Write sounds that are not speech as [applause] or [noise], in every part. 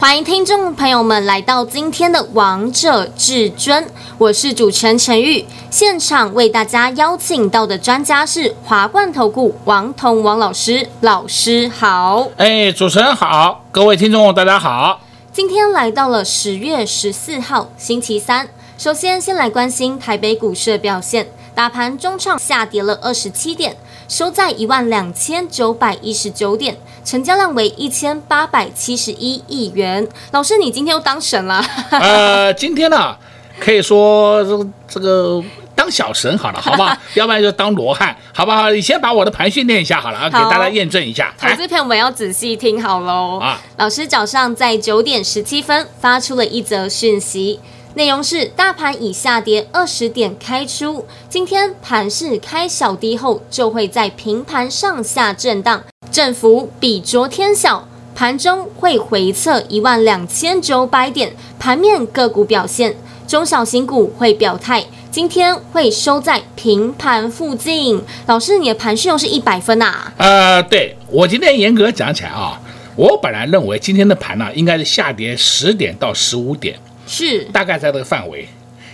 欢迎听众朋友们来到今天的《王者至尊》，我是主持人陈玉。现场为大家邀请到的专家是华冠投顾王彤王老师，老师好。哎，主持人好，各位听众大家好。今天来到了十月十四号星期三，首先先来关心台北股市的表现，大盘中创下跌了二十七点。收在一万两千九百一十九点，成交量为一千八百七十一亿元。老师，你今天又当神了？[laughs] 呃，今天呢、啊，可以说这个这个当小神好了，好不好？[laughs] 要不然就当罗汉，好不好？你先把我的盘训练一下好了，好给大家验证一下。投资朋友们要仔细听好喽。啊，老师早上在九点十七分发出了一则讯息。内容是：大盘已下跌二十点开出，今天盘势开小低后，就会在平盘上下震荡，振幅比昨天小，盘中会回测一万两千九百点。盘面个股表现，中小型股会表态，今天会收在平盘附近。老师，你的盘势又是一百分啊？呃，对，我今天严格讲起来啊，我本来认为今天的盘呢，应该是下跌十点到十五点。是大概在这个范围，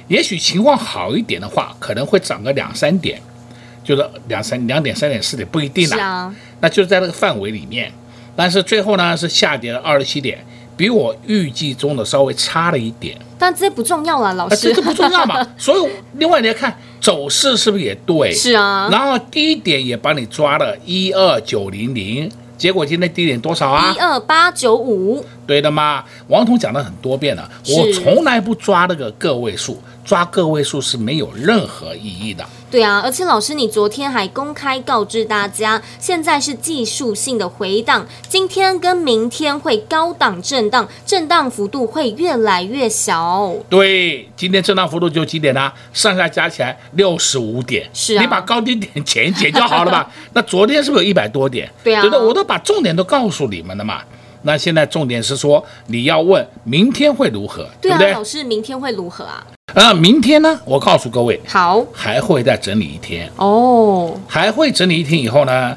也许情况好一点的话，可能会涨个两三点，就是两三两点、三点、四点不一定啦。啊，那就是在这个范围里面，但是最后呢是下跌了二十七点，比我预计中的稍微差了一点。但这不重要了，老师，啊、这这不重要嘛。[laughs] 所以另外你要看走势是不是也对？是啊。然后低点也帮你抓了一二九零零。结果今天低点多少啊？一二八九五，对的吗？王彤讲了很多遍了，我从来不抓那个个位数，抓个位数是没有任何意义的。对啊，而且老师，你昨天还公开告知大家，现在是技术性的回档，今天跟明天会高档震荡，震荡幅度会越来越小。对，今天震荡幅度就几点呢？上下加起来六十五点。是啊，你把高低点减一减就好了吧？[laughs] 那昨天是不是有一百多点？对啊，对的，我都把重点都告诉你们了嘛。那现在重点是说，你要问明天会如何？对啊，对不对？老师，明天会如何啊？啊，明天呢？我告诉各位，好，还会再整理一天哦，还会整理一天以后呢，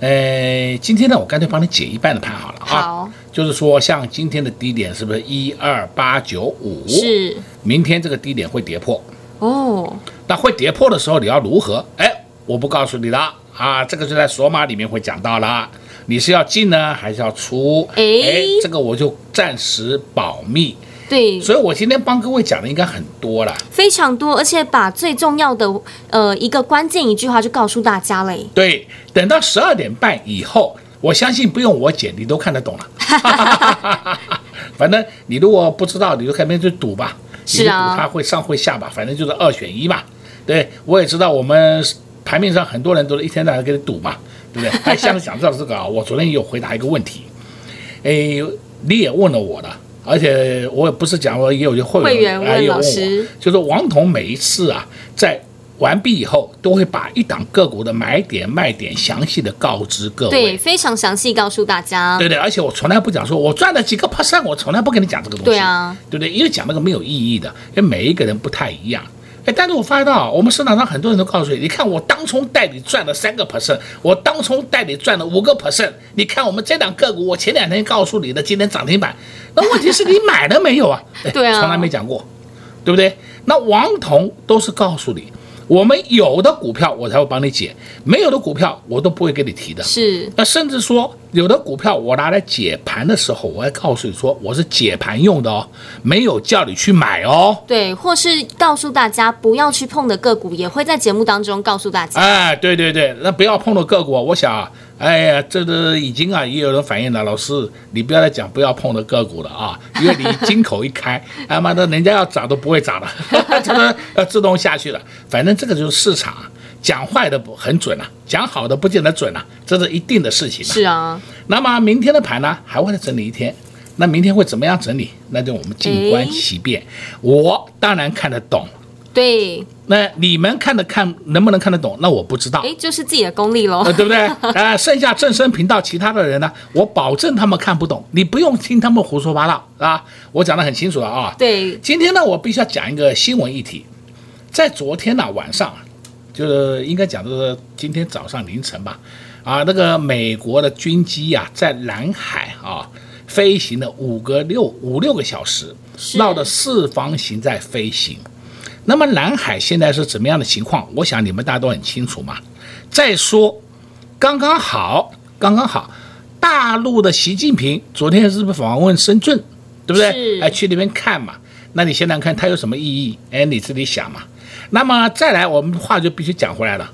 呃，今天呢，我干脆帮你解一半的盘好了啊，好，就是说，像今天的低点是不是一二八九五？是，明天这个低点会跌破哦，那会跌破的时候你要如何？哎，我不告诉你了啊，这个就在索马里面会讲到了，你是要进呢，还是要出？哎，这个我就暂时保密。对，所以我今天帮各位讲的应该很多了，非常多，而且把最重要的呃一个关键一句话就告诉大家嘞。对，等到十二点半以后，我相信不用我解，你都看得懂了。[laughs] 反正你如果不知道，你就开边去赌吧。是啊，赌它会上会下吧，反正就是二选一嘛。对，我也知道我们盘面上很多人都是一天到晚给你赌嘛，对不对？[laughs] 还想想知道这个啊，我昨天也有回答一个问题，哎，你也问了我的。而且我也不是讲说也有些会员会员问老师，就是王彤每一次啊，在完毕以后都会把一档个股的买点卖点详细的告知各位，对，非常详细告诉大家。对对，而且我从来不讲说我赚了几个 percent，我从来不跟你讲这个东西。对啊，对不对？因为讲那个没有意义的，因为每一个人不太一样。哎，但是我发现到我们市场上很多人都告诉你，你看我当冲带你赚了三个 percent，我当冲带你赚了五个 percent，你看我们这档个股，我前两天告诉你的，今天涨停板，那问题是你买了没有啊？[laughs] 对啊，从来没讲过，对不对？那王彤都是告诉你。我们有的股票我才会帮你解，没有的股票我都不会给你提的。是，那甚至说有的股票我拿来解盘的时候，我还告诉你说我是解盘用的哦，没有叫你去买哦。对，或是告诉大家不要去碰的个股，也会在节目当中告诉大家。哎，对对对，那不要碰的个股，我想。哎呀，这个已经啊，也有人反映了，老师，你不要再讲不要碰的个股了啊，[laughs] 因为你金口一开，他妈的，人家要涨都不会涨了，[laughs] 这个要自动下去了。反正这个就是市场，讲坏的不很准啊，讲好的不见得准啊，这是一定的事情。是啊。那么明天的盘呢，还会再整理一天，那明天会怎么样整理？那就我们静观其变。我当然看得懂。对。那你们看得看能不能看得懂？那我不知道。哎，就是自己的功力喽，对不对？啊，[laughs] 剩下正声频道其他的人呢，我保证他们看不懂，你不用听他们胡说八道啊！我讲得很清楚了啊。对。今天呢，我必须要讲一个新闻议题，在昨天呢晚上，就是应该讲的是今天早上凌晨吧，啊，那个美国的军机呀，在南海啊飞行了五个六五六个小时，绕着四方形在飞行。那么南海现在是怎么样的情况？我想你们大家都很清楚嘛。再说，刚刚好，刚刚好，大陆的习近平昨天是不是访问深圳，对不对？哎，去那边看嘛。那你现在看它有什么意义？哎，你自己想嘛。那么再来，我们话就必须讲回来了。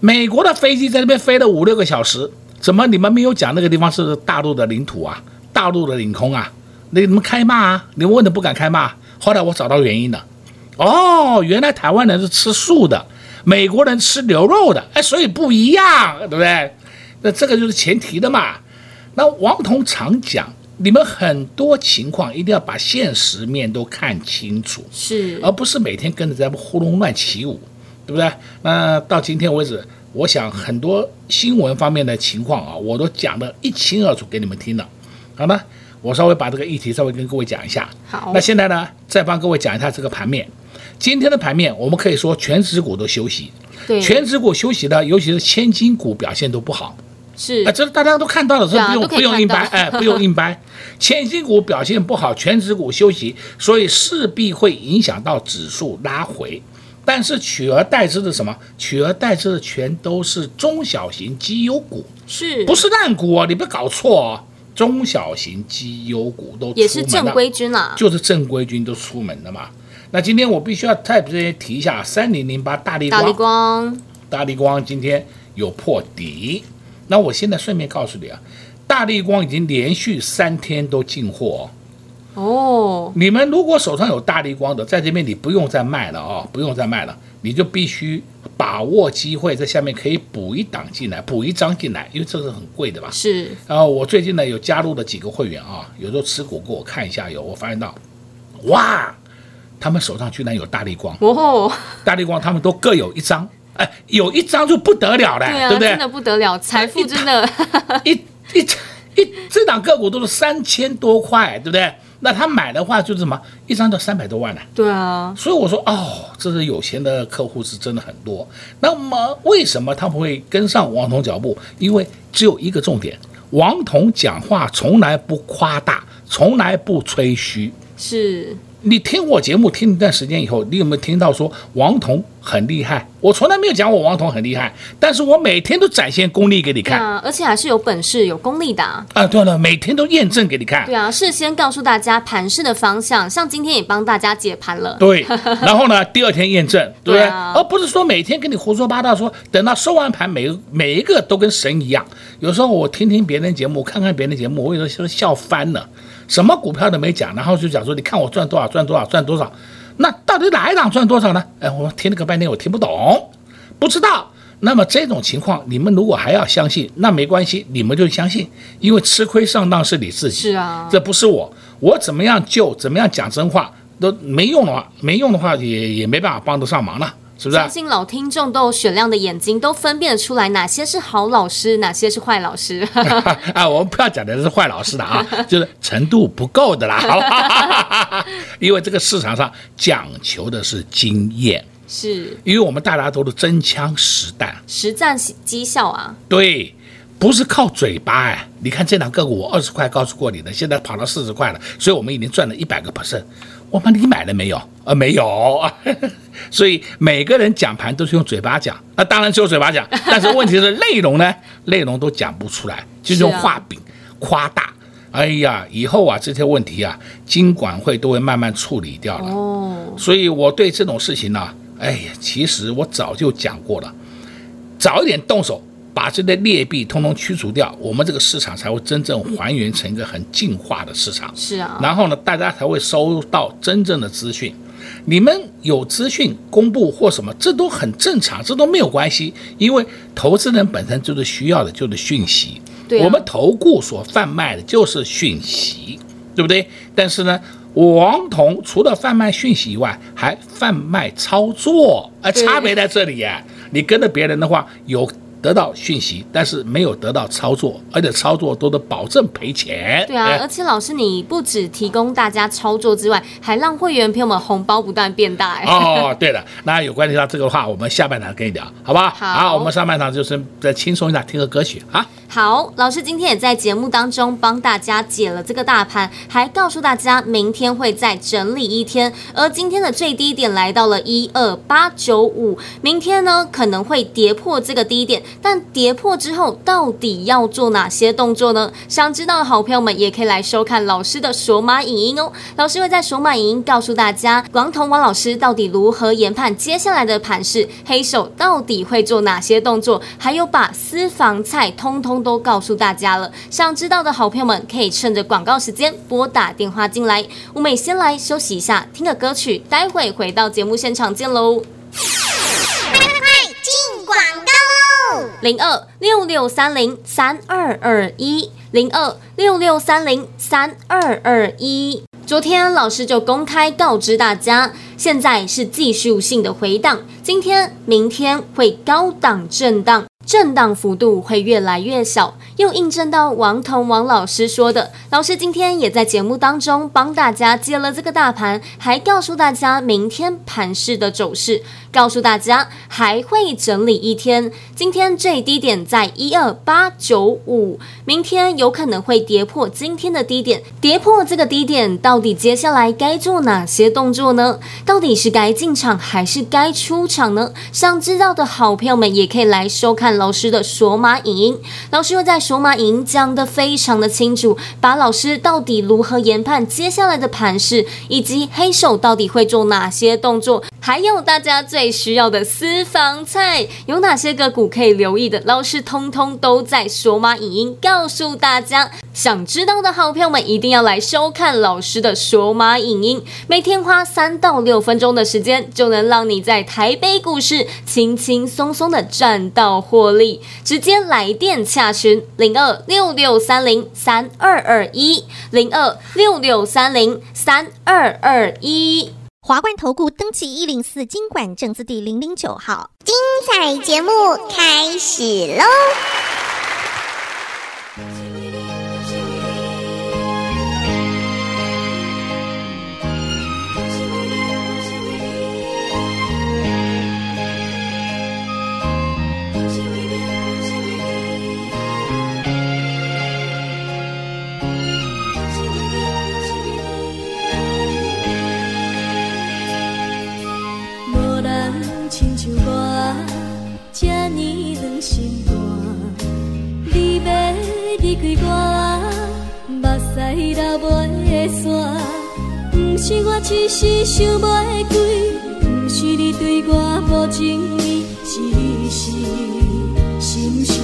美国的飞机在那边飞了五六个小时，怎么你们没有讲那个地方是大陆的领土啊？大陆的领空啊？那你们开骂啊？你们问的不敢开骂。后来我找到原因了。哦，原来台湾人是吃素的，美国人吃牛肉的，哎，所以不一样，对不对？那这个就是前提的嘛。那王彤常讲，你们很多情况一定要把现实面都看清楚，是，而不是每天跟着咱们呼隆乱起舞，对不对？那到今天为止，我想很多新闻方面的情况啊，我都讲得一清二楚给你们听了，好吗？我稍微把这个议题稍微跟各位讲一下。好，那现在呢，再帮各位讲一下这个盘面。今天的盘面，我们可以说全指股都休息，对，权值股休息的，尤其是千金股表现都不好，是。啊，这大家都看到了，这不用、啊、不用硬掰，哎，不用 [laughs] 硬掰，千金股表现不好，全指股休息，所以势必会影响到指数拉回，但是取而代之的什么？取而代之的全都是中小型绩优股，是。不是烂股啊？你别搞错哦，中小型绩优股都也是正规军啊，就是正规军都出门了嘛。那今天我必须要特别提一下三零零八大力光，大力光，大力光今天有破底。那我现在顺便告诉你啊，大力光已经连续三天都进货哦。你们如果手上有大力光的，在这边你不用再卖了啊，不用再卖了，你就必须把握机会，在下面可以补一档进来，补一张进来，因为这是很贵的吧？是。然后我最近呢有加入了几个会员啊，有时候持股给我看一下，有我发现到，哇！他们手上居然有大力光哦，大力光他们都各有一张，哎，有一张就不得了了，对，啊、对不对？真的不得了，财富真的，一一一,一这档个股都是三千多块，对不对？那他买的话就是什么，一张就三百多万呢？对啊，所以我说哦，这是有钱的客户是真的很多。那么为什么他们会跟上王彤脚步？因为只有一个重点，王彤讲话从来不夸大，从来不吹嘘，是。你听我节目听一段时间以后，你有没有听到说王彤很厉害？我从来没有讲我王彤很厉害，但是我每天都展现功力给你看，啊，而且还是有本事、有功力的啊！啊对了，每天都验证给你看。对啊，事先告诉大家盘势的方向，像今天也帮大家解盘了。对，[laughs] 然后呢，第二天验证，对不对？对啊，而不是说每天跟你胡说八道说，说等到收完盘，每每一个都跟神一样。有时候我听听别人节目，看看别人的节目，我有时候笑翻了。什么股票都没讲，然后就讲说，你看我赚多少赚多少赚多少，那到底哪一档赚多少呢？哎，我听了个半天，我听不懂，不知道。那么这种情况，你们如果还要相信，那没关系，你们就相信，因为吃亏上当是你自己，是啊，这不是我，我怎么样救，怎么样讲真话都没用的话，没用的话也也没办法帮得上忙了。是不是？相信老听众都有雪亮的眼睛，都分辨得出来哪些是好老师，[laughs] 哪些是坏老师。[laughs] 啊，[laughs] 我们不要讲的是坏老师的啊，就是程度不够的啦，好吧？因为这个市场上讲求的是经验，是因为我们大家都是真枪实弹，实战绩效啊。对，不是靠嘴巴哎。你看这两个股，我二十块告诉过你的，现在跑到四十块了，所以我们已经赚了一百个 percent。我们你买了没有？啊，没有啊。所以每个人讲盘都是用嘴巴讲，那当然是用嘴巴讲，[laughs] 但是问题是内容呢？[laughs] 内容都讲不出来，就是用画饼夸大。哎呀，以后啊这些问题啊，金管会都会慢慢处理掉了。哦。所以我对这种事情呢，哎呀，其实我早就讲过了，早一点动手。把这些劣币通通驱除掉，我们这个市场才会真正还原成一个很进化的市场。是啊，然后呢，大家才会收到真正的资讯。你们有资讯公布或什么，这都很正常，这都没有关系。因为投资人本身就是需要的，就是讯息。对啊，我们投顾所贩卖的就是讯息，对不对？但是呢，王彤除了贩卖讯息以外，还贩卖操作，啊差别在这里呀、啊。你跟着别人的话有。得到讯息，但是没有得到操作，而且操作都得保证赔钱。对啊，而且老师，你不只提供大家操作之外，还让会员朋友们红包不断变大。哦，对了，那有关系到这个的话，我们下半场跟你聊，好不好？好，好，我们上半场就是再轻松一下，听个歌曲啊。好，老师今天也在节目当中帮大家解了这个大盘，还告诉大家明天会再整理一天，而今天的最低点来到了一二八九五，明天呢可能会跌破这个低点，但跌破之后到底要做哪些动作呢？想知道的好朋友们也可以来收看老师的索马影音哦，老师会在索马影音告诉大家，王彤王老师到底如何研判接下来的盘势，黑手到底会做哪些动作，还有把私房菜通通。都告诉大家了，想知道的好朋友们可以趁着广告时间拨打电话进来。我们先来休息一下，听个歌曲，待会回到节目现场见喽。进广告喽！零二六六三零三二二一，零二六六三零三二二一。昨天老师就公开告知大家，现在是技术性的回档，今天、明天会高档震荡。震荡幅度会越来越小，又印证到王彤王老师说的。老师今天也在节目当中帮大家接了这个大盘，还告诉大家明天盘势的走势，告诉大家还会整理一天。今天最低点在一二八九五，明天有可能会跌破今天的低点。跌破这个低点，到底接下来该做哪些动作呢？到底是该进场还是该出场呢？想知道的好朋友们也可以来收看。老师的索马影音，老师又在索马影音讲得非常的清楚，把老师到底如何研判接下来的盘势，以及黑手到底会做哪些动作，还有大家最需要的私房菜有哪些个股可以留意的，老师通通都在索马影音告诉大家。想知道的好朋友们一定要来收看老师的索马影音，每天花三到六分钟的时间，就能让你在台北股市轻轻松松的赚到获。力直接来电洽询零二六六三零三二二一零二六六三零三二二一华冠投顾登记一零四经管证字第零零九号，精彩节目开始喽！离开我，目屎流袂煞。不是我一时想袂开，不是你对我无情意，只是心上。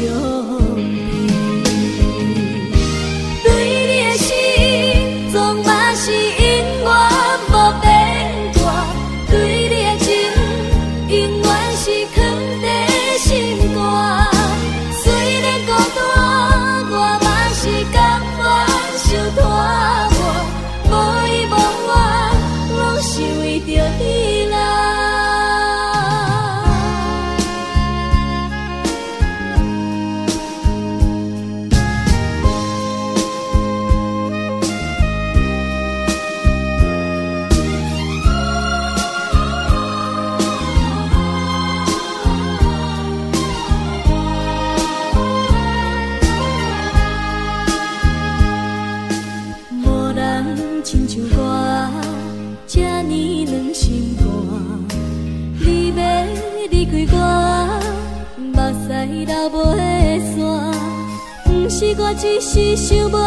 只是想袂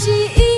记忆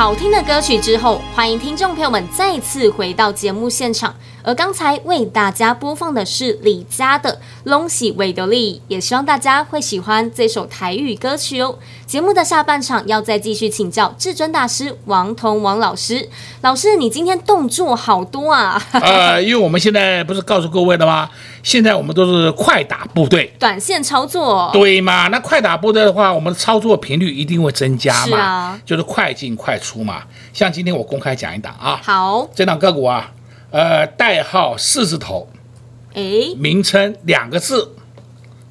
好听的歌曲之后，欢迎听众朋友们再次回到节目现场。而刚才为大家播放的是李佳的《拢是为着你》，也希望大家会喜欢这首台语歌曲哦。节目的下半场要再继续请教至尊大师王彤王老师。老师，你今天动作好多啊！呃，因为我们现在不是告诉各位的吗？现在我们都是快打部队，短线操作，对嘛？那快打部队的话，我们的操作频率一定会增加嘛？是啊，就是快进快出嘛。像今天我公开讲一档啊，好，这档个股啊。呃，代号四字头，哎，名称两个字，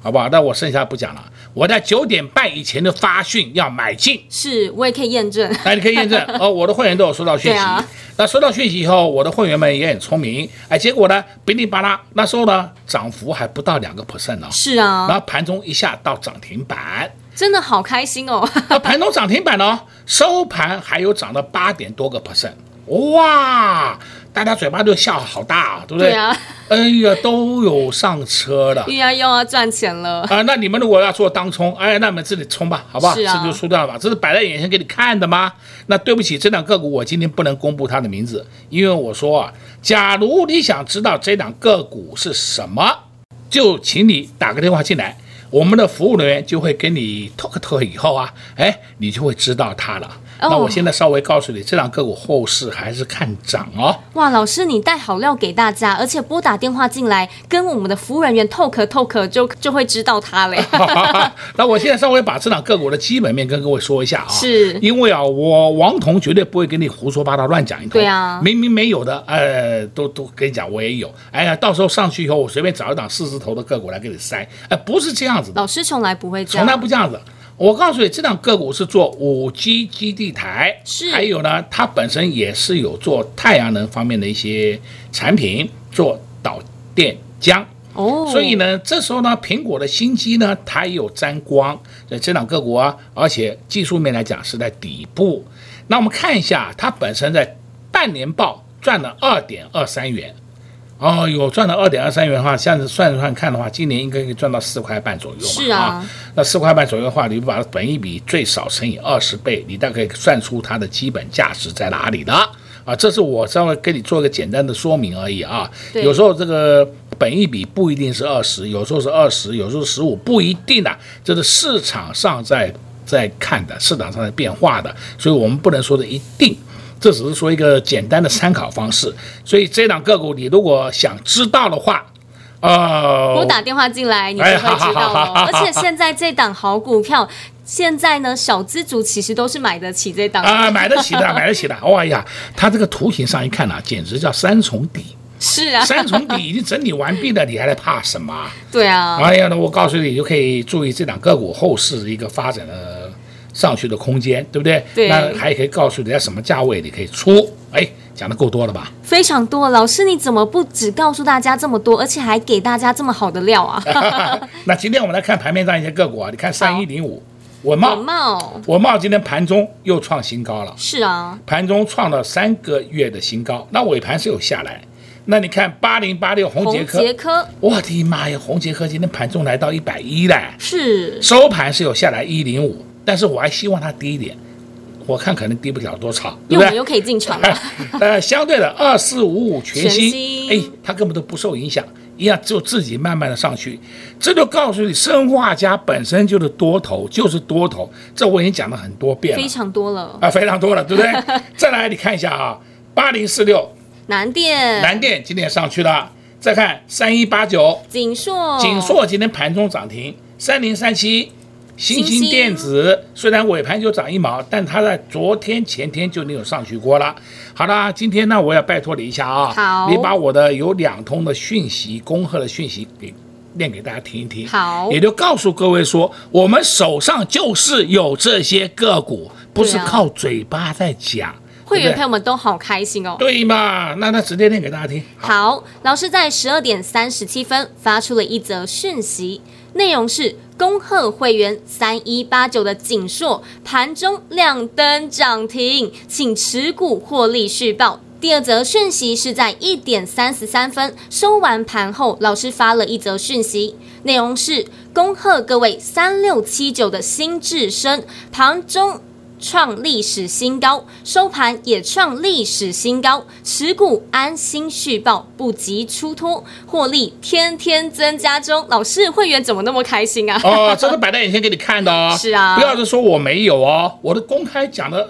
好不好？那我剩下不讲了。我在九点半以前的发讯要买进，是我也可以验证。哎，你可以验证 [laughs] 哦，我的会员都有收到讯息。啊、那收到讯息以后，我的会员们也很聪明，哎，结果呢，哔哩吧啦，那时候呢，涨幅还不到两个 percent 呢。是啊，然后盘中一下到涨停板，真的好开心哦。那 [laughs] 盘中涨停板呢，收盘还有涨了八点多个 percent，哇！大家嘴巴都笑好大啊，对不对？对啊。哎呀，都有上车了。又要又要赚钱了啊！那你们如果要做当冲，哎，那你们自己冲吧，好不好？是啊。是不是就输掉了吧？这是摆在眼前给你看的吗？那对不起，这档个股我今天不能公布它的名字，因为我说啊，假如你想知道这档个股是什么，就请你打个电话进来，我们的服务人员就会跟你 talk talk 以后啊，哎，你就会知道它了。那我现在稍微告诉你，这两个股后市还是看涨哦。哇，老师你带好料给大家，而且拨打电话进来跟我们的服务人员 talk talk 就就会知道它嘞。[laughs] 那我现在稍微把这两个股的基本面跟各位说一下啊，是因为啊，我王彤绝对不会跟你胡说八道乱讲一通。对啊，明明没有的，呃，都都跟你讲我也有。哎呀，到时候上去以后，我随便找一档四字头的个股来给你塞，哎，不是这样子的。老师从来不会这样，从来不这样子。我告诉你，这档个股是做五 G 基地台，是还有呢，它本身也是有做太阳能方面的一些产品，做导电浆哦。所以呢，这时候呢，苹果的新机呢，它也有沾光，所以这档个股啊，而且技术面来讲是在底部。那我们看一下，它本身在半年报赚了二点二三元。哦，有赚到二点二三元的话，这样子算算看的话，今年应该可以赚到四块半左右嘛。是啊，啊，那四块半左右的话，你把本一比最少乘以二十倍，你大概可以算出它的基本价值在哪里的啊。这是我稍微给你做一个简单的说明而已啊。有时候这个本一比不一定是二十，有时候是二十，有时候十五，不一定的，这是市场上在在看的，市场上在变化的，所以我们不能说的一定。这只是说一个简单的参考方式，所以这档个股你如果想知道的话，呃，我打电话进来，你就会知道了。而且现在这档好股票，现在呢，小资族其实都是买得起这档啊，买得起的，[laughs] 买得起的。哇呀，它这个图形上一看啊，简直叫三重底。是啊，三重底已经整理完毕了，你还在怕什么？对啊。哎呀，那我告诉你，你就可以注意这档个股后市一个发展的。上去的空间，对不对？对。那还可以告诉你在什么价位你可以出。哎，讲的够多了吧？非常多，老师你怎么不只告诉大家这么多，而且还给大家这么好的料啊？[laughs] 那今天我们来看盘面上一些个股啊，你看三一零五，文茂，文茂，文茂今天盘中又创新高了。是啊，盘中创了三个月的新高，那尾盘是有下来。那你看八零八六红杰科，宏捷科，我的妈呀，红杰科今天盘中来到一百一了，是收盘是有下来一零五。但是我还希望它低一点，我看可能低不了多少，对不对？又可以进场了。[laughs] 呃，相对的二四五五全新，哎，它根本都不受影响，一样就自己慢慢的上去。这就告诉你，生化家本身就是多头，就是多头。这我已经讲了很多遍了，非常多了啊，非常多了，对不对？[laughs] 再来你看一下啊，八零四六南电，南电今天上去了。再看三一八九锦硕，锦硕今天盘中涨停，三零三七。欣兴电子虽然尾盘就涨一毛，但它在昨天前天就没有上去过了。好了，今天呢，我要拜托你一下啊，好，你把我的有两通的讯息，恭贺的讯息给念给大家听一听。好，也就告诉各位说，我们手上就是有这些个股，不是靠嘴巴在讲。会员朋友们都好开心哦。对嘛？那那直接念给大家听。好，好老师在十二点三十七分发出了一则讯息，内容是恭贺会员三一八九的锦硕盘中亮灯涨停，请持股获利续报。第二则讯息是在一点三十三分收完盘后，老师发了一则讯息，内容是恭贺各位三六七九的新智深盘中。创历史新高，收盘也创历史新高，持股安心续报，不急出脱，获利天天增加中。老师，会员怎么那么开心啊？哦，这是摆在眼前给你看的哦。[laughs] 是啊，不要是说我没有哦，我的公开讲的。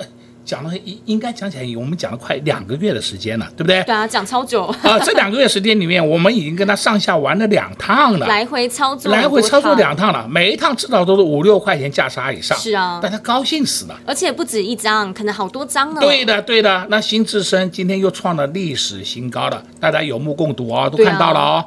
讲了应应该讲起来，我们讲了快两个月的时间了，对不对？对啊，讲超久啊！这两个月时间里面，我们已经跟他上下玩了两趟了，来回操作，来回操作两趟了，每一趟至少都是五六块钱价差以上。是啊，但他高兴死了，而且不止一张，可能好多张呢。对的，对的。那新智深今天又创了历史新高了，大家有目共睹啊，都看到了哦。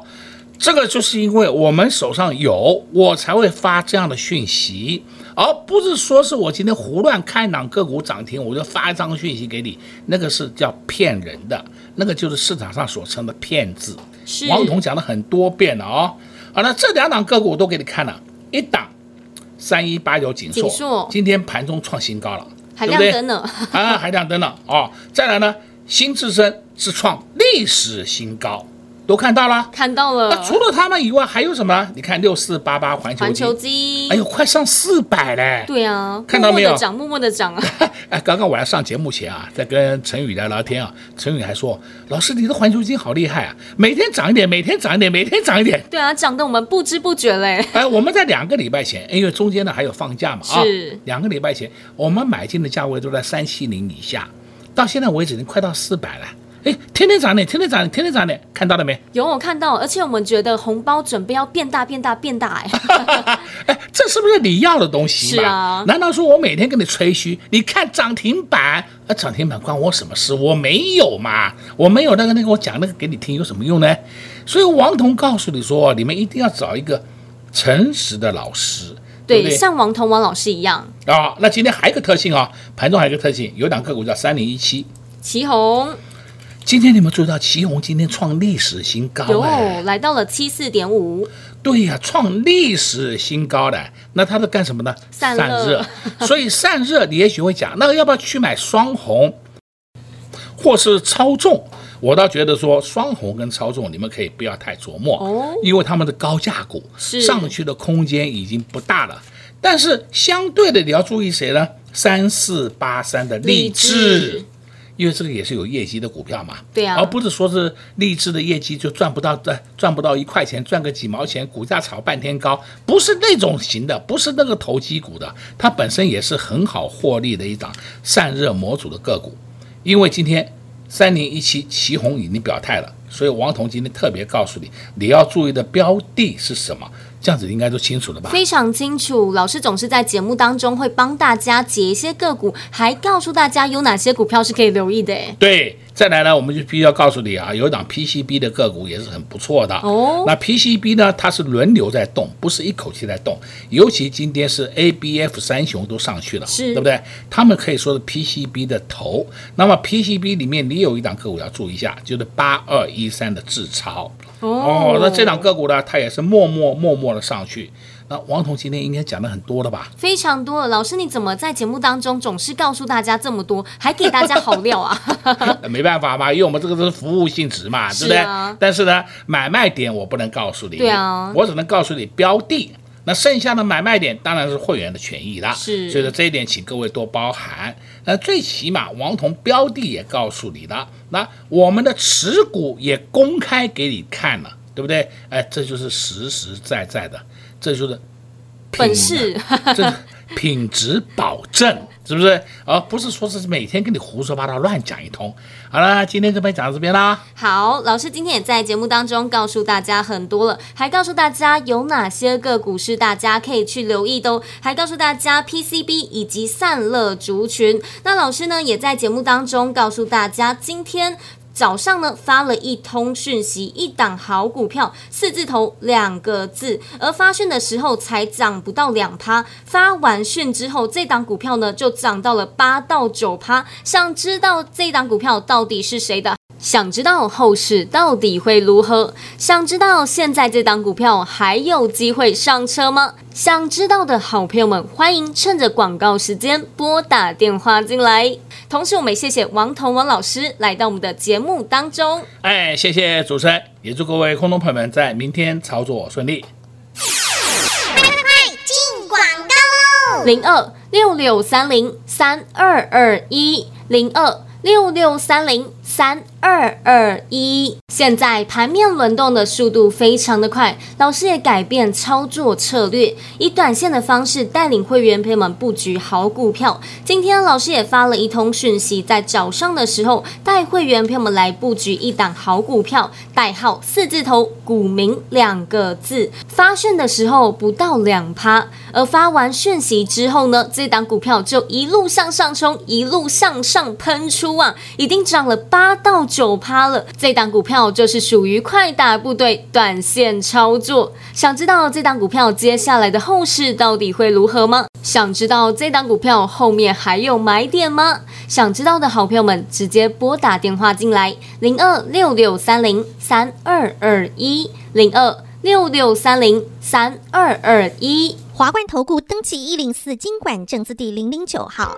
这个就是因为我们手上有，我才会发这样的讯息，而不是说是我今天胡乱看档个股涨停，我就发一张讯息给你，那个是叫骗人的，那个就是市场上所称的骗子。是王彤讲了很多遍了哦。好，那这两档个股我都给你看了，一档三一八九锦硕，景硕今天盘中创新高了，还亮灯呢，啊，还亮灯呢哦。再来呢，新智深是创历史新高。都看到了，看到了。那除了他们以外，还有什么？你看六四八八环球环球金，哎呦，快上四百嘞！对啊，看到没有？默默的涨，默默的涨啊！[laughs] 哎，刚刚我要上节目前啊，在跟陈宇聊聊天啊，陈宇还说：“老师，你的环球金好厉害啊，每天涨一点，每天涨一点，每天涨一点。”对啊，涨得我们不知不觉嘞。[laughs] 哎，我们在两个礼拜前，因为中间呢还有放假嘛啊，是两个礼拜前，我们买进的价位都在三七零以下，到现在为止已经快到四百了。哎，天天涨点，天天涨点，天天涨点，看到了没？有，我看到，而且我们觉得红包准备要变大，变大，变大，哎，[laughs] 哎，这是不是你要的东西？是啊。难道说我每天跟你吹嘘？你看涨停板，啊，涨停板关我什么事？我没有嘛，我没有那个那个，我讲那个给你听有什么用呢？所以王彤告诉你说，你们一定要找一个诚实的老师，对，对，对，像王彤王老师一样啊。那今天还有一个特性啊，盘中还有一个特性，有档个股叫三零一七，奇鋐。今天你们注意到旗红今天创历史新高，有来到了七四点五。对呀，创历史新高的，那它是干什么呢？散热。[laughs] 所以散热，你也许会讲，那个要不要去买双红，或是超重？我倒觉得说双红跟超重，你们可以不要太琢磨哦，因为他们的高价股上去的空间已经不大了。但是相对的，你要注意谁呢？三四八三的力智。因为这个也是有业绩的股票嘛，对啊，而不是说是励志的业绩就赚不到赚赚不到一块钱，赚个几毛钱，股价炒半天高，不是那种型的，不是那个投机股的，它本身也是很好获利的一档散热模组的个股。因为今天三零一七奇鋐已经表态了，所以王彤今天特别告诉你，你要注意的标的是什么。这样子应该都清楚了吧？非常清楚，老师总是在节目当中会帮大家解一些个股，还告诉大家有哪些股票是可以留意的。对，再来呢，我们就必须要告诉你啊，有一档 PCB 的个股也是很不错的哦。那 PCB 呢，它是轮流在动，不是一口气在动。尤其今天是 ABF 三雄都上去了，是对不对？他们可以说是 PCB 的头。那么 PCB 里面你有一档个股要注意一下，就是八二一三的智超。哦，那这档个股呢，它也是默默默默的上去。那王彤今天应该讲的很多了吧？非常多了。老师，你怎么在节目当中总是告诉大家这么多，还给大家好料啊？[laughs] 没办法嘛，因为我们这个是服务性质嘛，对不对？啊、但是呢，买卖点我不能告诉你，对啊，我只能告诉你标的。那剩下的买卖点当然是会员的权益了，是，所以说这一点请各位多包涵。那最起码王彤标的也告诉你了，那我们的持股也公开给你看了，对不对？哎，这就是实实在在的，这就是本事，这品质保证。是不是？而、不是说是每天跟你胡说八道乱讲一通。好了，今天这边讲到这边啦。好，老师今天也在节目当中告诉大家很多了，还告诉大家有哪些个股是大家可以去留意的哦，还告诉大家 PCB 以及散热族群。那老师呢，也在节目当中告诉大家，今天。早上呢发了一通讯息，一档好股票四字头两个字，而发讯的时候才涨不到两趴，发完讯之后，这档股票呢就涨到了八到九趴。想知道这档股票到底是谁的？想知道后市到底会如何？想知道现在这档股票还有机会上车吗？想知道的好朋友们，欢迎趁着广告时间拨打电话进来。同时，我们也谢谢王彤王老师来到我们的节目当中。哎，谢谢主持人，也祝各位空中朋友们在明天操作顺利。快快快，进广告喽！零二六六三零三二二一零二六六三零三。二二一，现在盘面轮动的速度非常的快，老师也改变操作策略，以短线的方式带领会员朋友们布局好股票。今天老师也发了一通讯息，在早上的时候带会员朋友们来布局一档好股票，代号四字头，股名两个字。发讯的时候不到两趴，而发完讯息之后呢，这档股票就一路向上冲，一路向上喷出啊，已经涨了八八到。九趴了，这档股票就是属于快打部队短线操作。想知道这档股票接下来的后市到底会如何吗？想知道这档股票后面还有买点吗？想知道的好朋友们直接拨打电话进来，零二六六三零三二二一，零二六六三零三二二一。华冠投顾登记一零四金管证字第零零九号。